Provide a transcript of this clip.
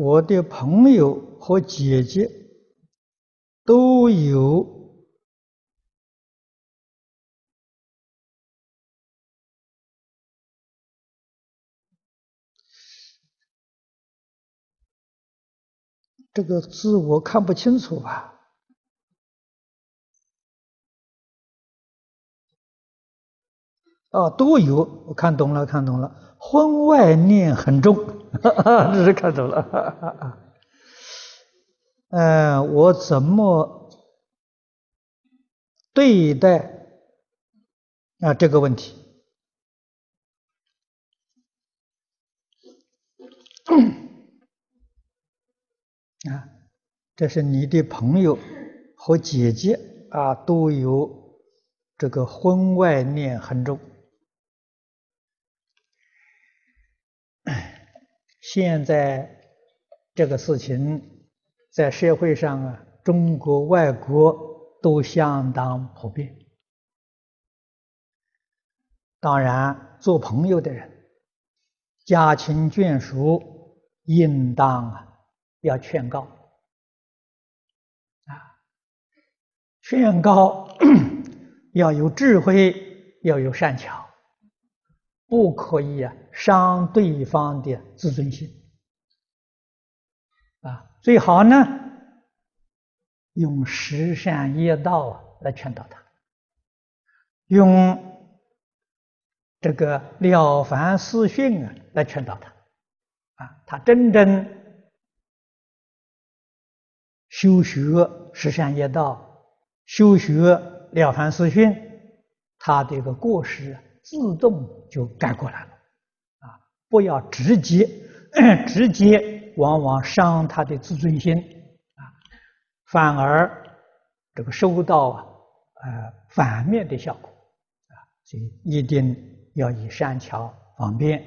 我的朋友和姐姐都有这个字，我看不清楚吧？哦，都有，我看懂了，看懂了。婚外念很重，哈哈这是看懂了。嗯，我怎么对待啊这个问题？啊，这是你的朋友和姐姐啊，都有这个婚外念很重。现在这个事情在社会上啊，中国、外国都相当普遍。当然，做朋友的人，家亲眷属应当啊要劝告啊，劝告 要有智慧，要有善巧。不可以啊，伤对方的自尊心啊！最好呢，用十善业道啊来劝导他，用这个《了凡四训》啊来劝导他啊！他真正修学十善业道，修学《了凡四训》，他这个过失自动就改过来了，啊！不要直接，直接往往伤他的自尊心，啊，反而这个收到啊，呃，反面的效果，啊，所以一定要以善巧方便，